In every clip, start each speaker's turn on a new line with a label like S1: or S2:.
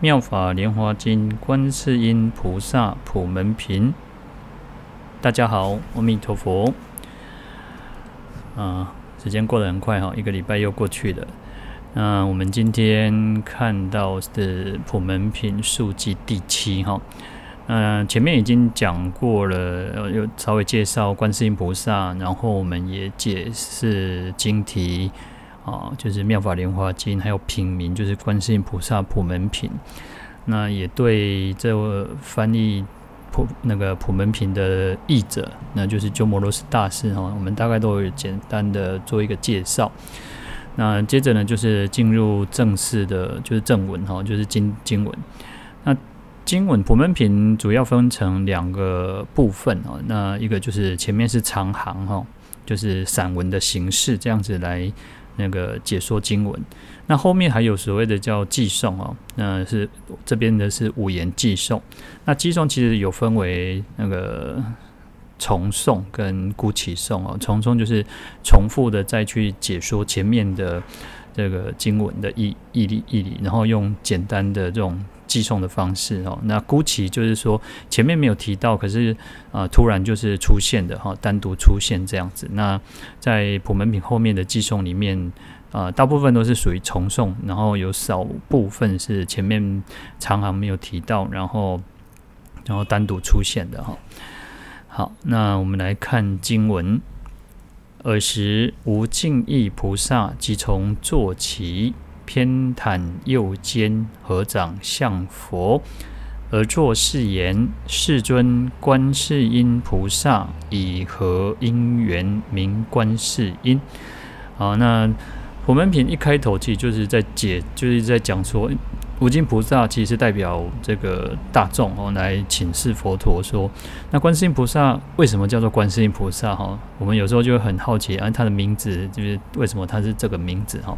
S1: 妙法莲华经，观世音菩萨普门品。大家好，阿弥陀佛。啊，时间过得很快哈，一个礼拜又过去了。那我们今天看到的普门品述记第七哈。嗯，前面已经讲过了，又稍微介绍观世音菩萨，然后我们也解释经题。啊，就是《妙法莲华经》，还有品名，就是《观世音菩萨普门品》。那也对这个翻译普那个普门品的译者，那就是鸠摩罗什大师哈，我们大概都有简单的做一个介绍。那接着呢，就是进入正式的，就是正文哈，就是经经文。那经文普门品主要分成两个部分啊，那一个就是前面是长行哈，就是散文的形式这样子来。那个解说经文，那后面还有所谓的叫寄送哦，那是这边的是五言寄送。那寄送其实有分为那个重诵跟孤起诵哦，重诵就是重复的再去解说前面的这个经文的义义理义理，然后用简单的这种寄送的方式哦。那孤起就是说前面没有提到，可是啊、呃、突然就是出现的哈，单独出现这样子。那在普门品后面的寄送里面啊、呃，大部分都是属于重送，然后有少部分是前面长行没有提到，然后然后单独出现的哈。好，那我们来看经文。尔时无尽意菩萨即从坐起。偏袒右肩，合掌向佛，而作是言：“世尊，观世音菩萨以何因缘名观世音？”好，那普门品一开头其实就是在解，就是在讲说，无尽菩萨其实代表这个大众哦，来请示佛陀说，那观世音菩萨为什么叫做观世音菩萨？哈，我们有时候就会很好奇，啊，他的名字就是为什么他是这个名字？哈。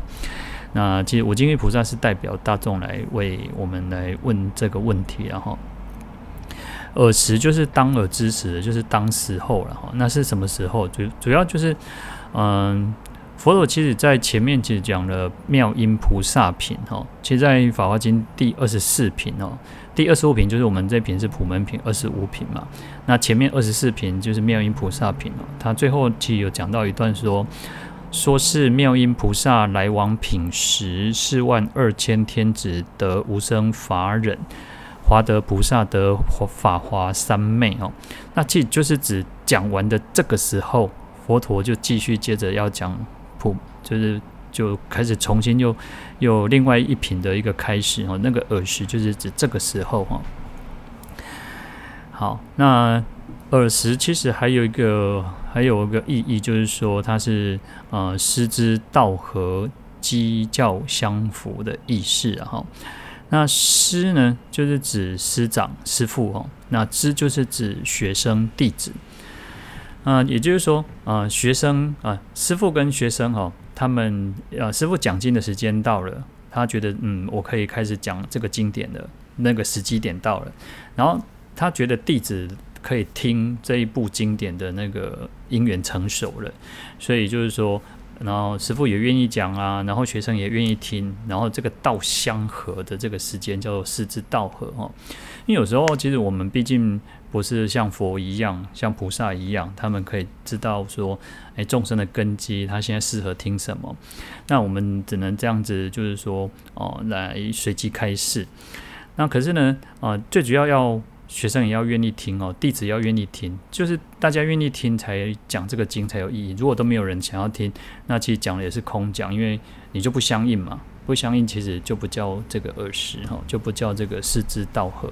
S1: 那其实无尽意菩萨是代表大众来为我们来问这个问题，然后耳时就是当耳之时，就是当时候了哈。那是什么时候？主主要就是，嗯，佛陀其实在前面其实讲了妙音菩萨品哈。其实，在法华经第二十四品哦，第二十五品就是我们这品是普门品二十五品嘛。那前面二十四品就是妙音菩萨品哦。他最后其实有讲到一段说。说是妙音菩萨来往品时，四万二千天子得无生法忍，华德菩萨得法华三昧哦。那其实就是指讲完的这个时候，佛陀就继续接着要讲普，就是就开始重新又又另外一品的一个开始哦。那个耳时就是指这个时候哈。好，那。耳时其实还有一个还有一个意义，就是说它是呃师之道合，机教相符的意思哈。那师呢，就是指师长、师父哦。那知就是指学生、弟子。啊、也就是说啊、呃，学生啊、呃，师父跟学生哈，他们啊，师父讲经的时间到了，他觉得嗯，我可以开始讲这个经典的那个时机点到了，然后他觉得弟子。可以听这一部经典的那个因缘成熟了，所以就是说，然后师傅也愿意讲啊，然后学生也愿意听，然后这个道相合的这个时间叫做师之道合哈。因为有时候其实我们毕竟不是像佛一样，像菩萨一样，他们可以知道说，诶，众生的根基，他现在适合听什么，那我们只能这样子，就是说哦，来随机开示。那可是呢，啊，最主要要。学生也要愿意听哦，弟子要愿意听，就是大家愿意听才讲这个经才有意义。如果都没有人想要听，那其实讲的也是空讲，因为你就不相应嘛，不相应其实就不叫这个尔时哈，就不叫这个师之道合。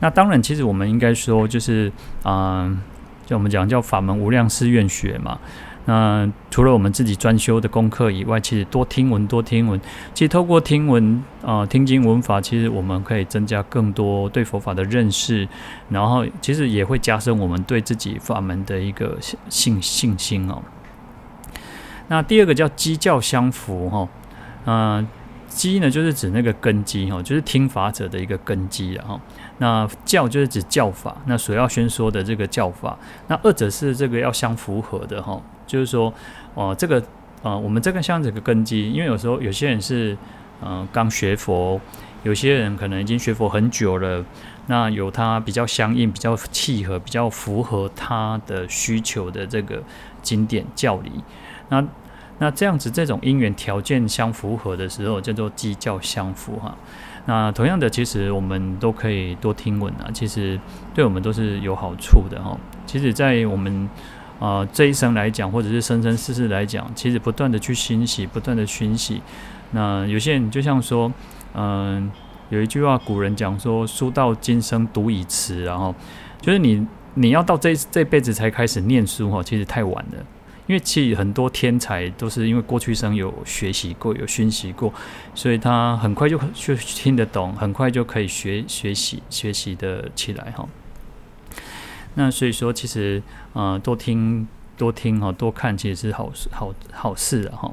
S1: 那当然，其实我们应该说就是啊、呃，就我们讲叫法门无量誓愿学嘛。那除了我们自己专修的功课以外，其实多听闻，多听闻，其实透过听闻啊、听经闻法，其实我们可以增加更多对佛法的认识，然后其实也会加深我们对自己法门的一个信信心哦。那第二个叫基教相符哈，嗯，基呢就是指那个根基哈，就是听法者的一个根基了哈。那教就是指教法，那所要宣说的这个教法，那二者是这个要相符合的哈。就是说，哦、呃，这个，呃，我们这个像这个根基，因为有时候有些人是，呃，刚学佛，有些人可能已经学佛很久了，那有他比较相应、比较契合、比较符合他的需求的这个经典教理，那那这样子这种因缘条件相符合的时候，叫做基教相符哈。那同样的，其实我们都可以多听闻啊，其实对我们都是有好处的哈。其实，在我们啊、这一生来讲，或者是生生世世来讲，其实不断的去熏习，不断的熏习。那有些人就像说，嗯、有一句话，古人讲说“书到今生读已迟”，然后就是你你要到这这辈子才开始念书哈，其实太晚了。因为其实很多天才都是因为过去生有学习过，有熏习过，所以他很快就就听得懂，很快就可以学学习学习的起来哈。那所以说，其实，呃，多听多听哈，多看其实是好事好好事哈。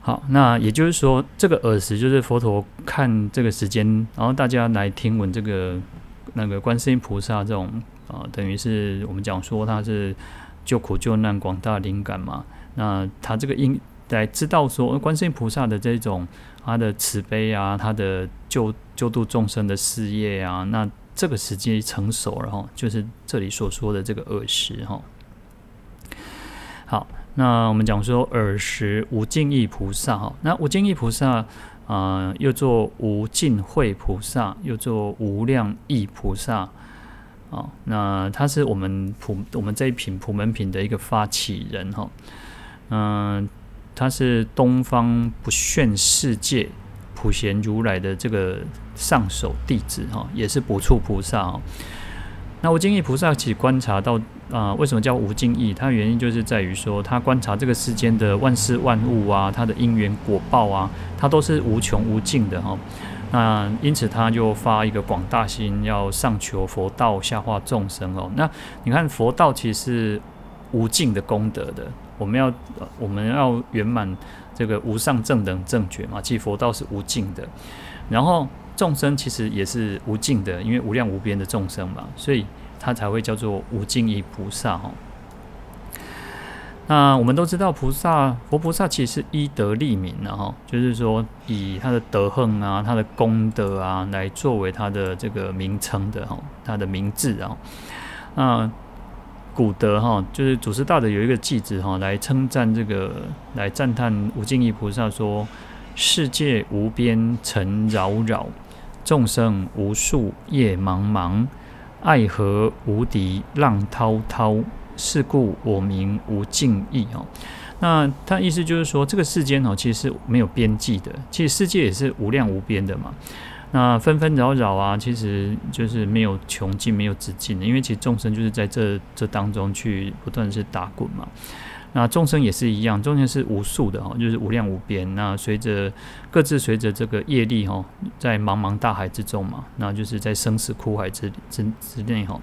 S1: 好，那也就是说，这个耳时就是佛陀看这个时间，然后大家来听闻这个那个观世音菩萨这种啊、呃，等于是我们讲说他是救苦救难广大灵感嘛。那他这个因来知道说，观世音菩萨的这种他的慈悲啊，他的救救度众生的事业啊，那。这个时机成熟了哈，就是这里所说的这个耳时哈。好，那我们讲说耳时无尽意菩萨哈，那无尽意菩萨啊、又做无尽慧菩萨，又做无量意菩萨啊。那他是我们普我们这一品普门品的一个发起人哈。嗯，他是东方不炫世界。普贤如来的这个上首弟子哈，也是不处菩萨哈。那无尽意菩萨其实观察到啊，为什么叫无尽意？它原因就是在于说，他观察这个世间的万事万物啊，它的因缘果报啊，它都是无穷无尽的哈。那因此他就发一个广大心，要上求佛道，下化众生哦。那你看佛道其实是无尽的功德的，我们要我们要圆满。这个无上正等正觉嘛，即佛道是无尽的，然后众生其实也是无尽的，因为无量无边的众生嘛，所以他才会叫做无尽意菩萨哈。那我们都知道，菩萨佛菩萨其实是依德立名的哈，就是说以他的德行啊、他的功德啊来作为他的这个名称的哈，他的名字啊，那。古德哈，就是祖师大德有一个偈子哈，来称赞这个，来赞叹无尽意菩萨说：世界无边尘扰扰，众生无数业茫茫，爱河无敌浪滔滔，是故我名无尽意哦。那他意思就是说，这个世间哦，其实是没有边际的，其实世界也是无量无边的嘛。那纷纷扰扰啊，其实就是没有穷尽，没有止境的。因为其实众生就是在这这当中去不断是打滚嘛。那众生也是一样，众生是无数的哈，就是无量无边。那随着各自随着这个业力哈，在茫茫大海之中嘛，那就是在生死苦海之之之内哈。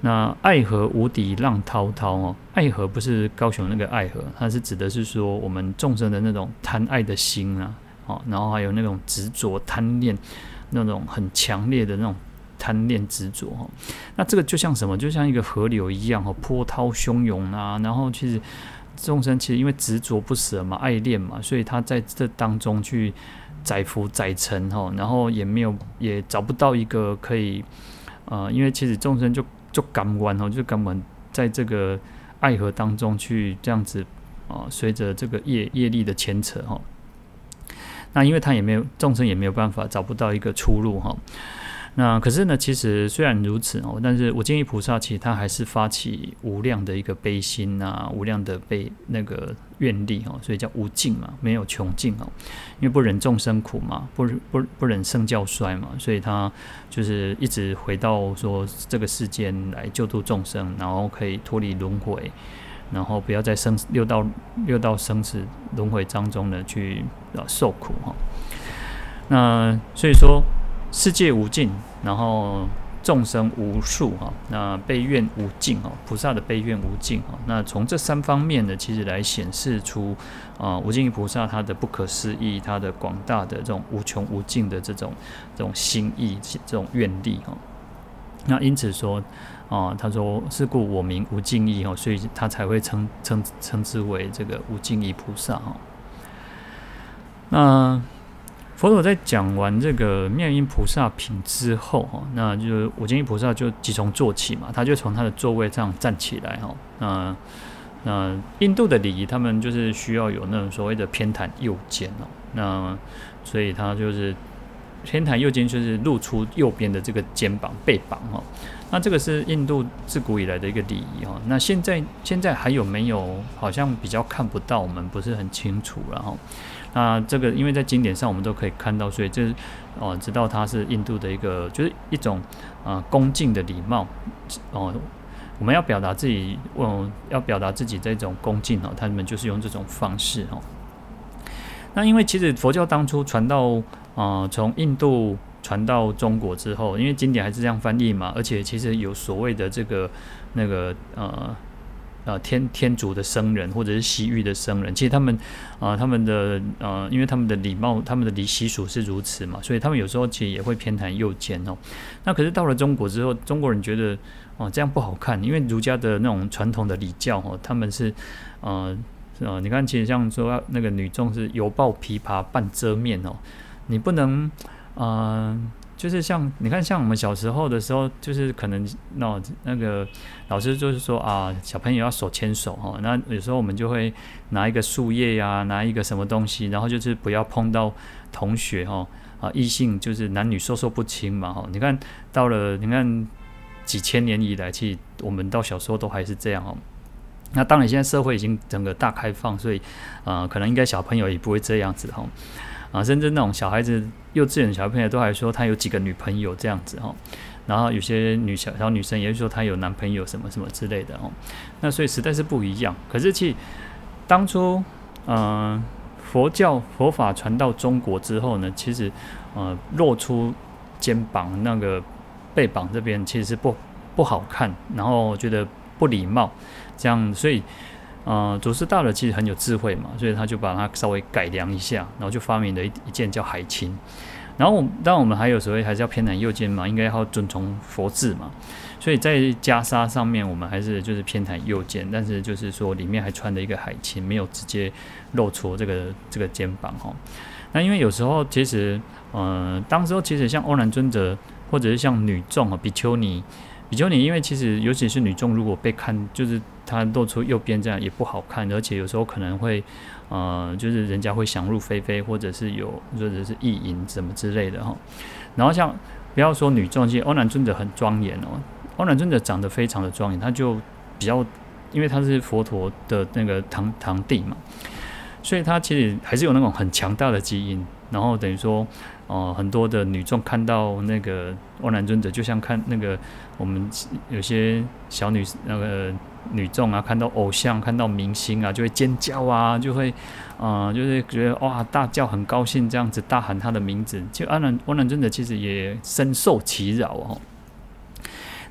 S1: 那爱河无底浪滔滔哦，爱河不是高雄那个爱河，它是指的是说我们众生的那种贪爱的心啊。哦，然后还有那种执着贪恋，那种很强烈的那种贪恋执着哈。那这个就像什么？就像一个河流一样哈，波涛汹涌啊。然后其实众生其实因为执着不舍嘛，爱恋嘛，所以他在这当中去载浮载沉哈。然后也没有也找不到一个可以呃，因为其实众生就就感官哈，就感官在这个爱河当中去这样子啊，随着这个业业力的牵扯哈。那因为他也没有众生也没有办法找不到一个出路哈，那可是呢，其实虽然如此哦，但是我建议菩萨其实他还是发起无量的一个悲心啊，无量的悲那个愿力哦，所以叫无尽嘛，没有穷尽哦，因为不忍众生苦嘛，不不不忍圣教衰嘛，所以他就是一直回到说这个世间来救度众生，然后可以脱离轮回。然后不要在生六道六道生死轮回当中呢去啊受苦哈。那所以说世界无尽，然后。众生无数哈，那悲愿无尽哈，菩萨的悲愿无尽哈。那从这三方面呢，其实来显示出啊，无尽意菩萨他的不可思议，他的广大的这种无穷无尽的这种这种心意，这种愿力哈。那因此说啊，他说是故我名无尽意哦，所以他才会称称称之为这个无尽意菩萨哈。那。佛陀在讲完这个妙音菩萨品之后，哈，那就无尽意菩萨就即从坐起嘛，他就从他的座位上站起来，哈，那那印度的礼仪，他们就是需要有那种所谓的偏袒右肩哦，那所以他就是天台右肩，就是露出右边的这个肩膀背膀，哈，那这个是印度自古以来的一个礼仪，哈，那现在现在还有没有？好像比较看不到，我们不是很清楚，然后。那这个，因为在经典上我们都可以看到，所以就是哦，知道它是印度的一个，就是一种啊恭敬的礼貌哦。我们要表达自己，哦，要表达自己这种恭敬哦，他们就是用这种方式哦。那因为其实佛教当初传到啊，从印度传到中国之后，因为经典还是这样翻译嘛，而且其实有所谓的这个那个呃。呃，天天竺的僧人或者是西域的僧人，其实他们啊，他们的呃，因为他们的礼貌、他们的礼习俗是如此嘛，所以他们有时候其实也会偏袒右肩哦。那可是到了中国之后，中国人觉得哦这样不好看，因为儒家的那种传统的礼教哦，他们是呃呃，你看，其实像说那个女众是犹抱琵琶半遮面哦，你不能啊。呃就是像你看，像我们小时候的时候，就是可能那那个老师就是说啊，小朋友要手牵手哈。那有时候我们就会拿一个树叶呀，拿一个什么东西，然后就是不要碰到同学哈啊，异性就是男女授受不亲嘛哈。你看到了，你看几千年以来，其实我们到小时候都还是这样哦。那当然现在社会已经整个大开放，所以啊，可能应该小朋友也不会这样子哈。啊，甚至那种小孩子、幼稚园小朋友都还说他有几个女朋友这样子哈，然后有些女小小女生也会说她有男朋友什么什么之类的哦。那所以实在是不一样。可是其实当初，嗯、佛教佛法传到中国之后呢，其实呃露出肩膀那个背膀这边其实是不不好看，然后觉得不礼貌，这样所以。呃，祖师大德其实很有智慧嘛，所以他就把它稍微改良一下，然后就发明了一一件叫海青。然后我，当然我们还有时候还是要偏袒右肩嘛，应该要遵从佛制嘛。所以在袈裟上面，我们还是就是偏袒右肩，但是就是说里面还穿了一个海青，没有直接露出这个这个肩膀哈。那因为有时候其实，呃，当时候其实像欧兰尊者或者是像女众啊，比丘尼。比丘尼，因为其实尤其是女众，如果被看，就是它露出右边这样也不好看，而且有时候可能会，呃，就是人家会想入非非，或者是有或者是意淫什么之类的哈。然后像不要说女众，其实欧兰尊者很庄严哦，欧兰尊者长得非常的庄严，他就比较，因为他是佛陀的那个堂堂弟嘛，所以他其实还是有那种很强大的基因，然后等于说。哦、呃，很多的女众看到那个欧兰尊者，就像看那个我们有些小女那个女众啊，看到偶像、看到明星啊，就会尖叫啊，就会嗯、就是觉得哇，大叫，很高兴，这样子大喊他的名字。就阿难，阿难真的其实也深受其扰哦。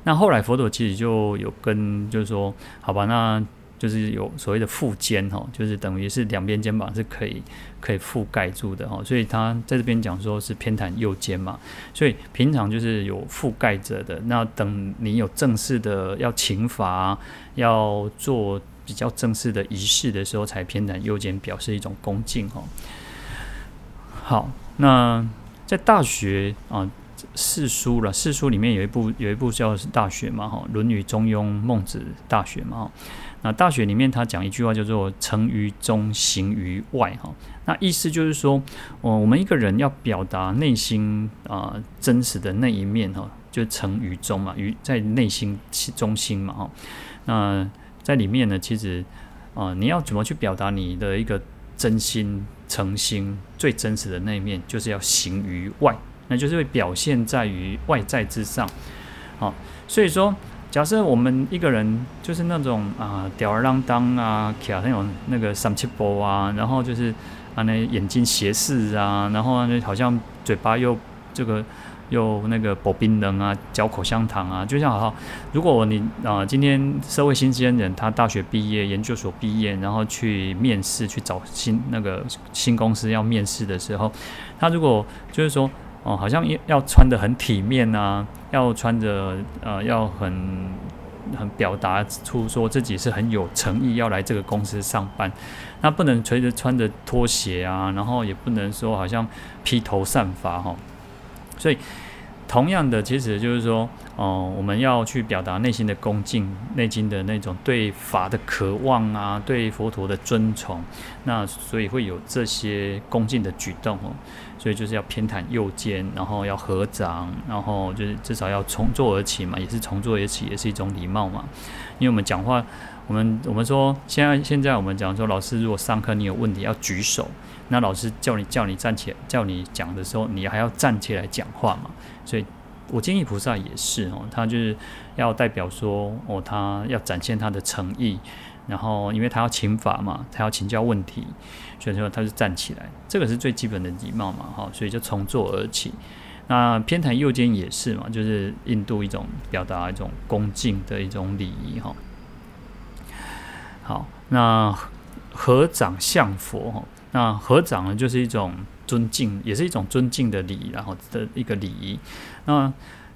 S1: 那后来佛陀其实就有跟，就是说，好吧，那。就是有所谓的覆肩哈，就是等于是两边肩膀是可以可以覆盖住的哈，所以他在这边讲说是偏袒右肩嘛，所以平常就是有覆盖着的。那等你有正式的要请法，要做比较正式的仪式的时候，才偏袒右肩，表示一种恭敬哈。好，那在大学啊四书了，四书里面有一部有一部叫《大学》嘛哈，《论语》《中庸》《孟子》《大学》嘛哈。那大学里面他讲一句话叫做“诚于中，行于外”哈，那意思就是说，哦，我们一个人要表达内心啊真实的那一面哈，就诚于中嘛，于在内心中心嘛哈。那在里面呢，其实啊，你要怎么去表达你的一个真心诚心最真实的那一面，就是要行于外，那就是会表现在于外在之上。好，所以说。假设我们一个人就是那种啊吊儿郎当啊，卡那种那个三七步啊，然后就是啊那眼睛斜视啊，然后呢好像嘴巴又这个。又那个薄冰冷啊，嚼口香糖啊，就像好，如果你啊、今天社会新鲜人，他大学毕业、研究所毕业，然后去面试去找新那个新公司要面试的时候，他如果就是说哦、好像要要穿得很体面啊，要穿着呃要很很表达出说自己是很有诚意要来这个公司上班，那不能随着穿着拖鞋啊，然后也不能说好像披头散发哈。所以，同样的，其实就是说，哦、我们要去表达内心的恭敬，内心的那种对法的渴望啊，对佛陀的尊崇，那所以会有这些恭敬的举动哦。所以就是要偏袒右肩，然后要合掌，然后就是至少要从座而起嘛，也是从坐而起，也是一种礼貌嘛。因为我们讲话，我们我们说，现在现在我们讲说，老师如果上课你有问题要举手。那老师叫你叫你站起来，叫你讲的时候，你还要站起来讲话嘛？所以，我建议菩萨也是哦，他就是要代表说哦，他要展现他的诚意，然后因为他要请法嘛，他要请教问题，所以说他是站起来，这个是最基本的礼貌嘛，哈，所以就从坐而起。那偏袒右肩也是嘛，就是印度一种表达一种恭敬的一种礼仪哈。好，那合掌向佛哈。那合掌呢，就是一种尊敬，也是一种尊敬的礼，然后的一个礼仪。那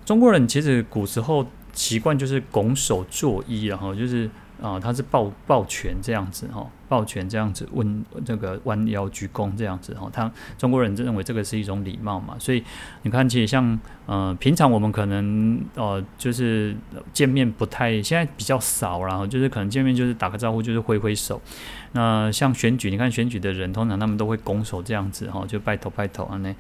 S1: 中国人其实古时候习惯就是拱手作揖，然后就是。啊、他是抱抱拳这样子哈，抱拳这样子问这个弯腰鞠躬这样子哈，他中国人认为这个是一种礼貌嘛，所以你看，其实像呃平常我们可能呃就是见面不太，现在比较少，然后就是可能见面就是打个招呼，就是挥挥手。那像选举，你看选举的人通常他们都会拱手这样子哈，就拜头拜头啊那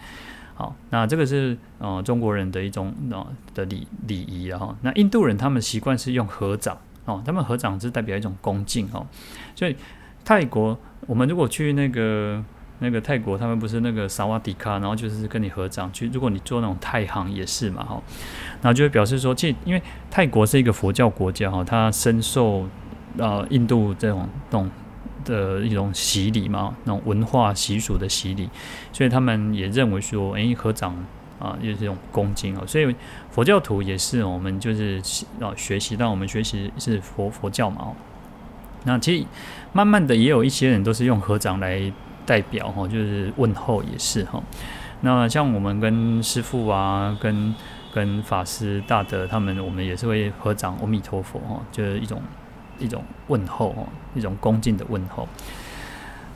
S1: 好，那这个是呃中国人的一种呃的礼礼仪然后，那印度人他们习惯是用合掌。哦，他们合掌是代表一种恭敬哦，所以泰国，我们如果去那个那个泰国，他们不是那个萨瓦迪卡，然后就是跟你合掌去。如果你做那种泰行也是嘛，哈，然后就会表示说，其实因为泰国是一个佛教国家哈，它深受呃印度这种这种的一种洗礼嘛，那种文化习俗的洗礼，所以他们也认为说，诶，合掌。啊，就是这种恭敬哦，所以佛教徒也是，我们就是啊学习，但我们学习是佛佛教嘛哦。那其实慢慢的也有一些人都是用合掌来代表哈，就是问候也是哈。那像我们跟师父啊，跟跟法师大德他们，我们也是会合掌，阿弥陀佛哈，就是一种一种问候哦，一种恭敬的问候。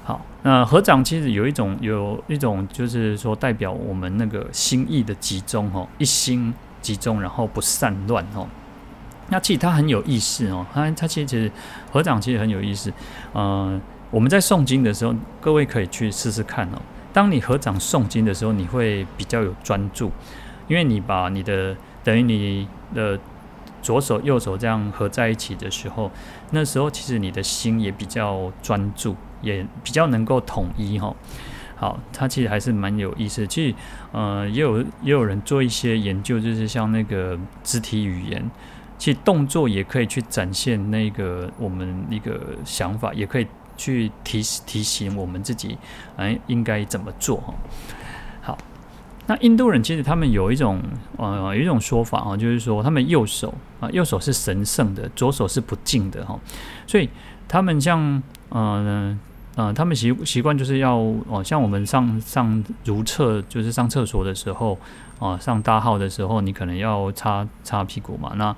S1: 好，那合掌其实有一种，有一种就是说代表我们那个心意的集中哦，一心集中，然后不散乱哦。那其实它很有意思哦，它它其实其实合掌其实很有意思。嗯、我们在诵经的时候，各位可以去试试看哦。当你合掌诵经的时候，你会比较有专注，因为你把你的等于你的左手右手这样合在一起的时候，那时候其实你的心也比较专注。也比较能够统一哈，好，它其实还是蛮有意思的。其实，呃，也有也有人做一些研究，就是像那个肢体语言，其实动作也可以去展现那个我们一个想法，也可以去提提醒我们自己，哎，应该怎么做哈。好，那印度人其实他们有一种呃有一种说法啊，就是说他们右手啊右手是神圣的，左手是不敬的哈，所以他们像。呃嗯、呃，他们习习惯就是要哦，像我们上上如厕，就是上厕所的时候，啊、上大号的时候，你可能要擦擦屁股嘛。那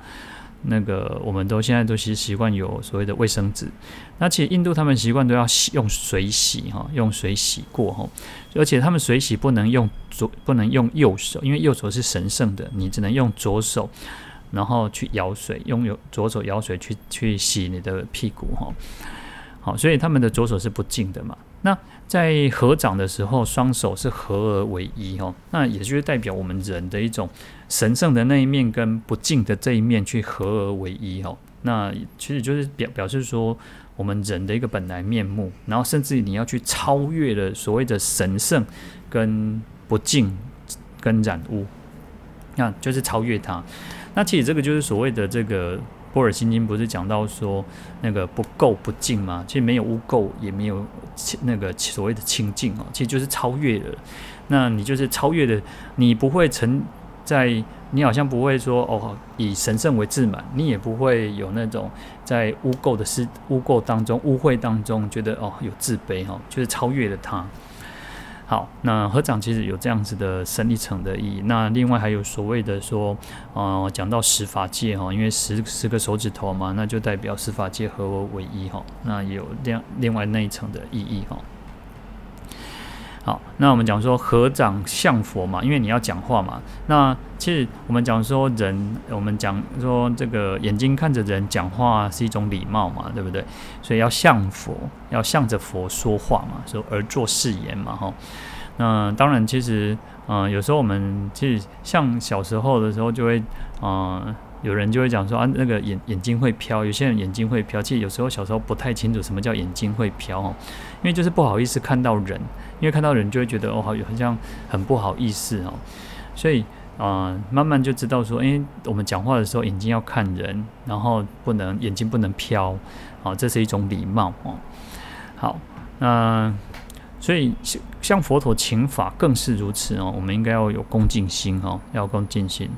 S1: 那个我们都现在都习习惯有所谓的卫生纸。那其实印度他们习惯都要洗用水洗哈，用水洗过哈。而且他们水洗不能用左，不能用右手，因为右手是神圣的，你只能用左手，然后去舀水，用右左手舀水去去洗你的屁股哈。好，所以他们的左手是不净的嘛。那在合掌的时候，双手是合而为一哦。那也就是代表我们人的一种神圣的那一面跟不净的这一面去合而为一哦。那其实就是表表示说我们人的一个本来面目，然后甚至你要去超越了所谓的神圣跟不净跟染污，那就是超越它。那其实这个就是所谓的这个《波尔心经》，不是讲到说那个不垢不净吗？其实没有污垢，也没有那个所谓的清净哦，其实就是超越了。那你就是超越的，你不会沉在，你好像不会说哦，以神圣为自满，你也不会有那种在污垢的事、污垢当中、污秽当中觉得哦有自卑哈，就是超越了它。好，那合掌其实有这样子的深一层的意义。那另外还有所谓的说，呃，讲到十法界哈，因为十十个手指头嘛，那就代表十法界合我为一哈，那有另另外那一层的意义哈。好，那我们讲说合掌向佛嘛，因为你要讲话嘛。那其实我们讲说人，我们讲说这个眼睛看着人讲话是一种礼貌嘛，对不对？所以要向佛，要向着佛说话嘛，说而作誓言嘛，哈。那当然，其实，嗯、有时候我们其实像小时候的时候，就会，嗯、有人就会讲说啊，那个眼眼睛会飘，有些人眼睛会飘。其实有时候小时候不太清楚什么叫眼睛会飘哦，因为就是不好意思看到人，因为看到人就会觉得哦，好好像很不好意思哦。所以啊、慢慢就知道说，诶，我们讲话的时候眼睛要看人，然后不能眼睛不能飘，啊，这是一种礼貌哦。好，那所以像像佛陀请法更是如此哦，我们应该要有恭敬心哦，要恭敬心。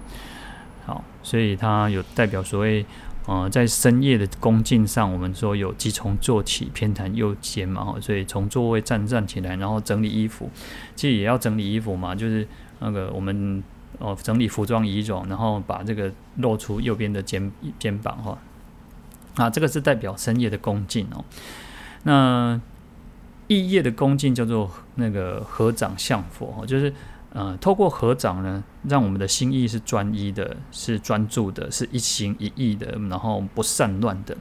S1: 好，所以它有代表所谓，呃，在深夜的恭敬上，我们说有即从坐起，偏袒右肩嘛，哈，所以从座位站站起来，然后整理衣服，其实也要整理衣服嘛，就是那个我们哦整理服装仪容，然后把这个露出右边的肩肩膀哈，啊，这个是代表深夜的恭敬哦。那异业的恭敬叫做那个合掌向佛，就是。呃，透过合掌呢，让我们的心意是专一的，是专注的，是一心一意的，然后不散乱的。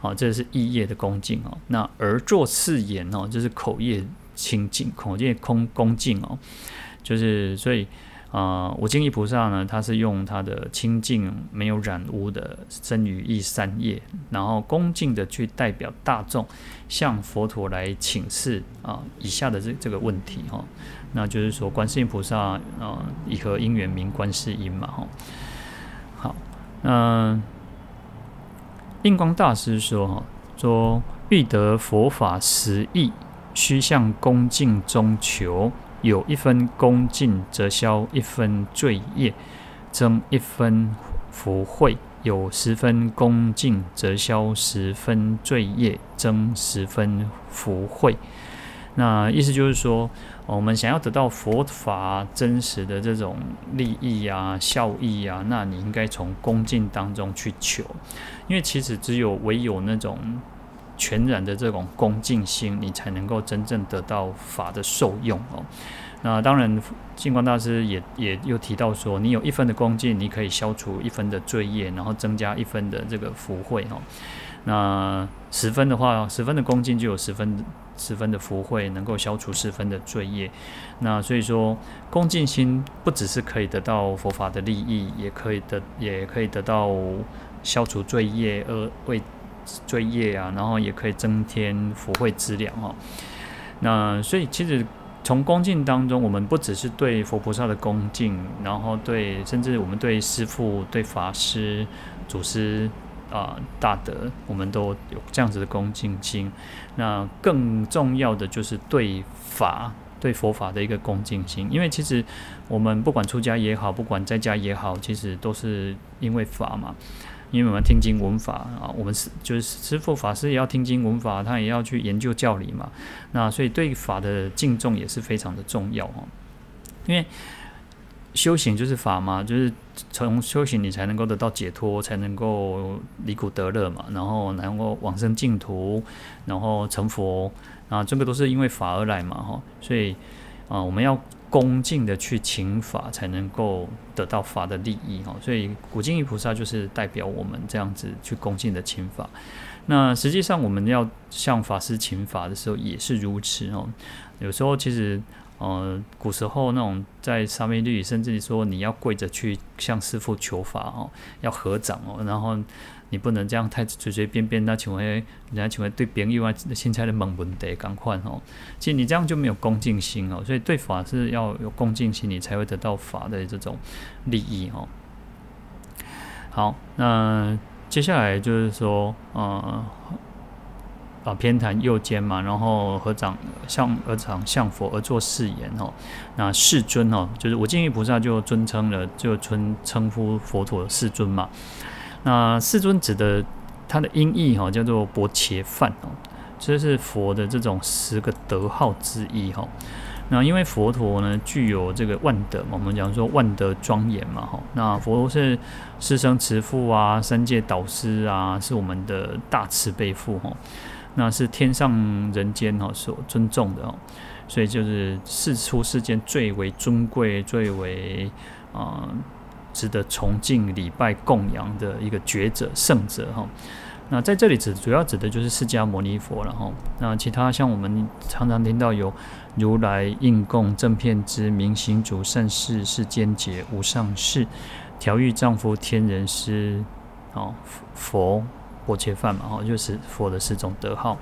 S1: 好、这是意业的恭敬哦。那而作是言哦，就是口业清净，口业空恭敬哦，就是所以。啊，无尽意菩萨呢，他是用他的清净没有染污的身语意三业，然后恭敬的去代表大众向佛陀来请示啊，以下的这这个问题哈，那就是说观世音菩萨啊，以何因缘名观世音嘛哈。好，那印光大师说哈，说欲得佛法实义，须向恭敬中求。有一分恭敬，则消一分罪业，增一分福慧；有十分恭敬，则消十分罪业，增十分福慧。那意思就是说，我们想要得到佛法真实的这种利益啊、效益啊，那你应该从恭敬当中去求，因为其实只有唯有那种。全然的这种恭敬心，你才能够真正得到法的受用哦。那当然，净光大师也也又提到说，你有一分的恭敬，你可以消除一分的罪业，然后增加一分的这个福慧哦。那十分的话，十分的恭敬就有十分十分的福慧，能够消除十分的罪业。那所以说，恭敬心不只是可以得到佛法的利益，也可以得也可以得到消除罪业而为。罪业啊，然后也可以增添福慧资粮哦。那所以其实从恭敬当中，我们不只是对佛菩萨的恭敬，然后对甚至我们对师父、对法师、祖师啊、大德，我们都有这样子的恭敬心。那更重要的就是对法、对佛法的一个恭敬心，因为其实我们不管出家也好，不管在家也好，其实都是因为法嘛。因为我们听经闻法啊，我们是就是师父法师也要听经闻法，他也要去研究教理嘛。那所以对法的敬重也是非常的重要哈。因为修行就是法嘛，就是从修行你才能够得到解脱，才能够离苦得乐嘛，然后能够往生净土，然后成佛啊，这个都是因为法而来嘛哈。所以啊，我们要。恭敬的去请法，才能够得到法的利益哈。所以古今一菩萨就是代表我们这样子去恭敬的请法。那实际上我们要向法师请法的时候也是如此哦。有时候其实呃，古时候那种在沙弥律，甚至说你要跪着去向师父求法哦，要合掌哦，然后。你不能这样太随随便便，那请问，人家请问对别人以外现在的猛问题赶快哦。其实你这样就没有恭敬心哦，所以对法是要有恭敬心，你才会得到法的这种利益哦。好，那接下来就是说，呃。啊，偏袒右肩嘛，然后合掌向合掌向佛而作誓言哦。那世尊哦，就是无尽意菩萨就尊称了，就尊称呼佛陀世尊嘛。那世尊指的他的音译哈，叫做薄伽梵哦，这是佛的这种十个德号之一哈。那因为佛陀呢具有这个万德嘛，我们讲说万德庄严嘛哈。那佛陀是师生慈父啊，三界导师啊，是我们的大慈悲父哈。那是天上人间哈所尊重的哦，所以就是世出世间最为尊贵、最为啊、值得崇敬、礼拜、供养的一个觉者圣者哈。那在这里指主要指的就是释迦牟尼佛了哈。那其他像我们常常听到有如来应供正遍知明行足善逝世间解无上士调御丈夫天人师哦佛。破切犯嘛，哈，就是佛的四种德号。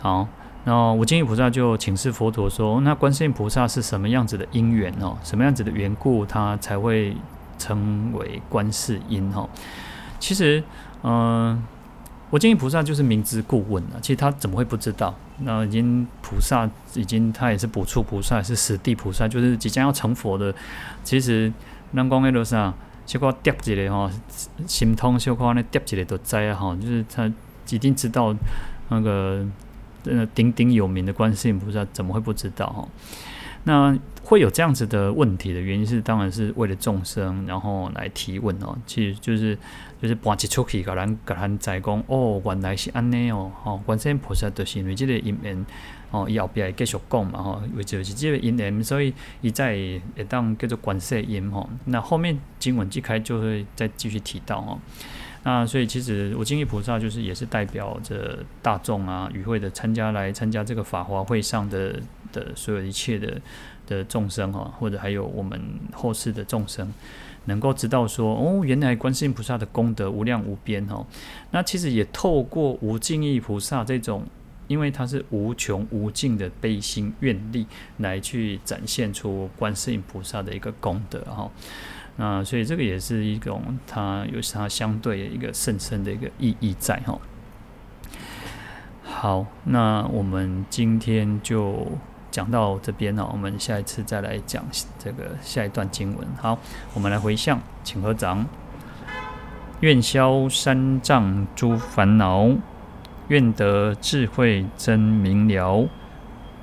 S1: 好，然后无尽意菩萨就请示佛陀说：“那观世音菩萨是什么样子的因缘哦？什么样子的缘故，他才会称为观世音？哈，其实，嗯、呃，无尽意菩萨就是明知故问了。其实他怎么会不知道？那已经菩萨，已经他也是补处菩萨，是十地菩萨，就是即将要成佛的。其实，南光路上。小可掂一个吼，心通小可安尼掂一个就知啊吼，就是他一定知道那个呃鼎鼎有名的观世音菩萨，怎么会不知道哈？那会有这样子的问题的原因是，当然是为了众生，然后来提问哦。其实就是就是搬一出去，给人给人在讲哦，原来是安尼哦，吼，观世音菩萨就是因为这个因缘。哦，以后边继续讲嘛，吼，为就是这个因缘，所以伊在会当叫做观世音吼。那后面经文揭开就会再继续提到哦。那所以其实无尽意菩萨就是也是代表着大众啊，与会的参加来参加这个法华会上的的所有一切的的众生哈，或者还有我们后世的众生，能够知道说哦，原来观世音菩萨的功德无量无边哈。那其实也透过无尽意菩萨这种。因为它是无穷无尽的悲心愿力来去展现出观世音菩萨的一个功德哈，那所以这个也是一种它有它相对的一个甚深的一个意义在哈。好，那我们今天就讲到这边了，我们下一次再来讲这个下一段经文。好，我们来回向，请合掌，愿消三障诸烦恼。愿得智慧真明了，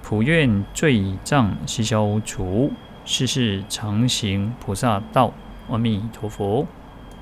S1: 普愿罪障悉消除，世世常行菩萨道。阿弥陀佛。